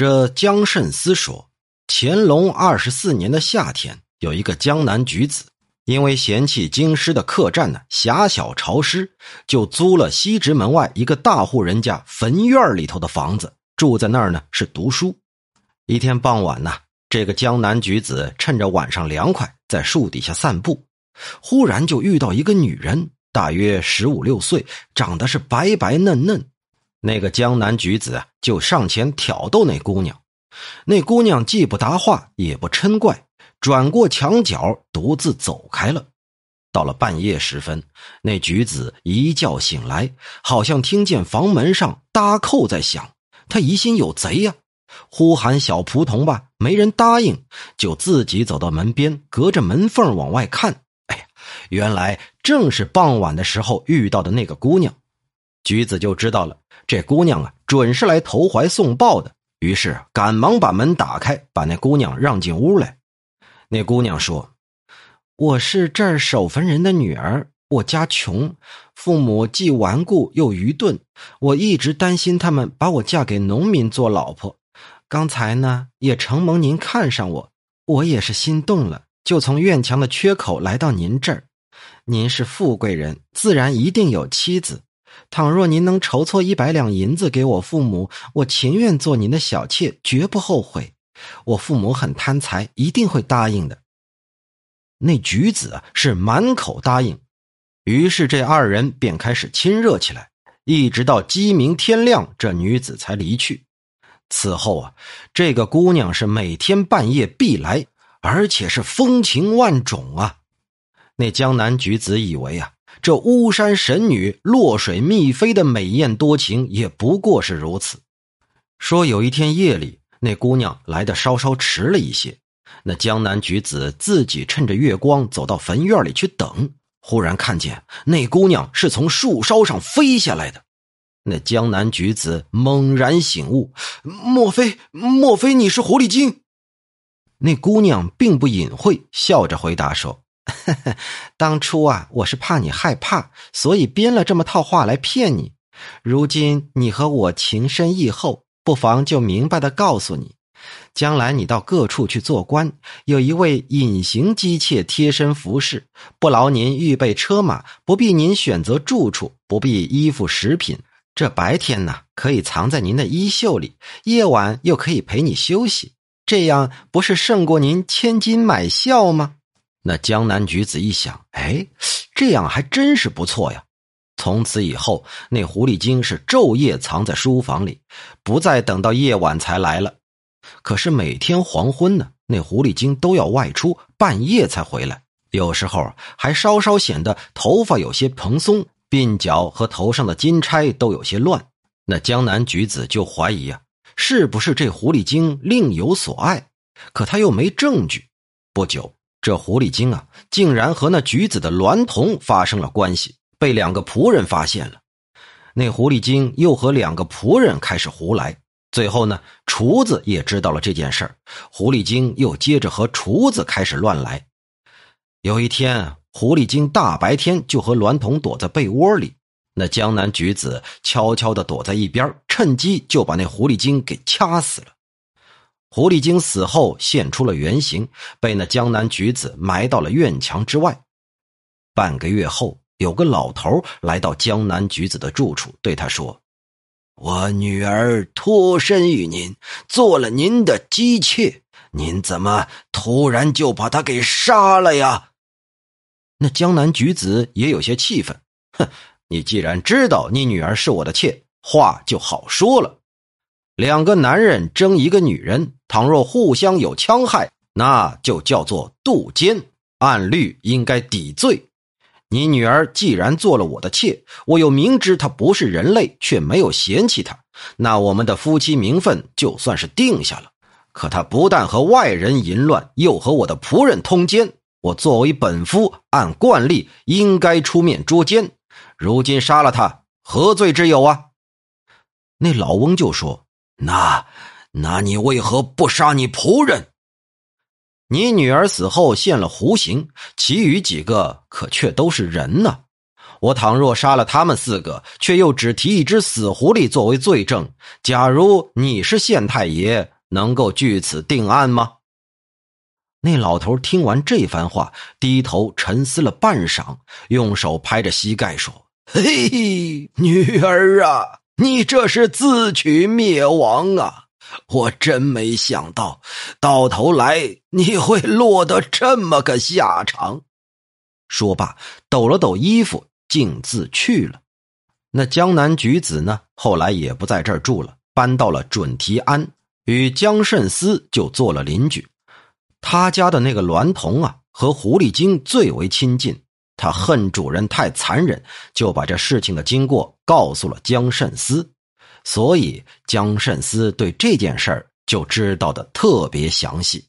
这江慎思说，乾隆二十四年的夏天，有一个江南举子，因为嫌弃京师的客栈呢狭小潮湿，就租了西直门外一个大户人家坟院里头的房子，住在那儿呢是读书。一天傍晚呢，这个江南举子趁着晚上凉快，在树底下散步，忽然就遇到一个女人，大约十五六岁，长得是白白嫩嫩。那个江南举子啊，就上前挑逗那姑娘，那姑娘既不答话，也不嗔怪，转过墙角，独自走开了。到了半夜时分，那举子一觉醒来，好像听见房门上搭扣在响，他疑心有贼呀，呼喊小仆童吧，没人答应，就自己走到门边，隔着门缝往外看。哎呀，原来正是傍晚的时候遇到的那个姑娘。橘子就知道了，这姑娘啊，准是来投怀送抱的。于是赶忙把门打开，把那姑娘让进屋来。那姑娘说：“我是这儿守坟人的女儿，我家穷，父母既顽固又愚钝，我一直担心他们把我嫁给农民做老婆。刚才呢，也承蒙您看上我，我也是心动了，就从院墙的缺口来到您这儿。您是富贵人，自然一定有妻子。”倘若您能筹措一百两银子给我父母，我情愿做您的小妾，绝不后悔。我父母很贪财，一定会答应的。那举子是满口答应，于是这二人便开始亲热起来，一直到鸡鸣天亮，这女子才离去。此后啊，这个姑娘是每天半夜必来，而且是风情万种啊。那江南举子以为啊。这巫山神女落水觅飞的美艳多情，也不过是如此。说有一天夜里，那姑娘来的稍稍迟了一些，那江南举子自己趁着月光走到坟院里去等，忽然看见那姑娘是从树梢上飞下来的。那江南举子猛然醒悟，莫非莫非你是狐狸精？那姑娘并不隐晦，笑着回答说。当初啊，我是怕你害怕，所以编了这么套话来骗你。如今你和我情深意厚，不妨就明白的告诉你：将来你到各处去做官，有一位隐形姬妾贴身服侍，不劳您预备车马，不必您选择住处，不必衣服食品。这白天呢，可以藏在您的衣袖里；夜晚又可以陪你休息。这样不是胜过您千金买笑吗？那江南举子一想，哎，这样还真是不错呀。从此以后，那狐狸精是昼夜藏在书房里，不再等到夜晚才来了。可是每天黄昏呢，那狐狸精都要外出，半夜才回来。有时候还稍稍显得头发有些蓬松，鬓角和头上的金钗都有些乱。那江南举子就怀疑啊，是不是这狐狸精另有所爱？可他又没证据。不久。这狐狸精啊，竟然和那橘子的娈童发生了关系，被两个仆人发现了。那狐狸精又和两个仆人开始胡来，最后呢，厨子也知道了这件事儿。狐狸精又接着和厨子开始乱来。有一天，狐狸精大白天就和娈童躲在被窝里，那江南橘子悄悄的躲在一边，趁机就把那狐狸精给掐死了。狐狸精死后现出了原形，被那江南举子埋到了院墙之外。半个月后，有个老头来到江南举子的住处，对他说：“我女儿托身于您，做了您的姬妾，您怎么突然就把她给杀了呀？”那江南举子也有些气愤：“哼，你既然知道你女儿是我的妾，话就好说了。”两个男人争一个女人，倘若互相有戕害，那就叫做妒奸，按律应该抵罪。你女儿既然做了我的妾，我又明知她不是人类，却没有嫌弃她，那我们的夫妻名分就算是定下了。可她不但和外人淫乱，又和我的仆人通奸，我作为本夫，按惯例应该出面捉奸。如今杀了她，何罪之有啊？那老翁就说。那，那你为何不杀你仆人？你女儿死后现了弧形，其余几个可却都是人呢。我倘若杀了他们四个，却又只提一只死狐狸作为罪证，假如你是县太爷，能够据此定案吗？那老头听完这番话，低头沉思了半晌，用手拍着膝盖说：“嘿嘿，女儿啊，你这是自取灭亡啊！我真没想到，到头来你会落得这么个下场。”说罢，抖了抖衣服，径自去了。那江南举子呢？后来也不在这儿住了，搬到了准提庵，与江慎思就做了邻居。他家的那个娈童啊，和狐狸精最为亲近。他恨主人太残忍，就把这事情的经过告诉了江慎思，所以江慎思对这件事儿就知道的特别详细。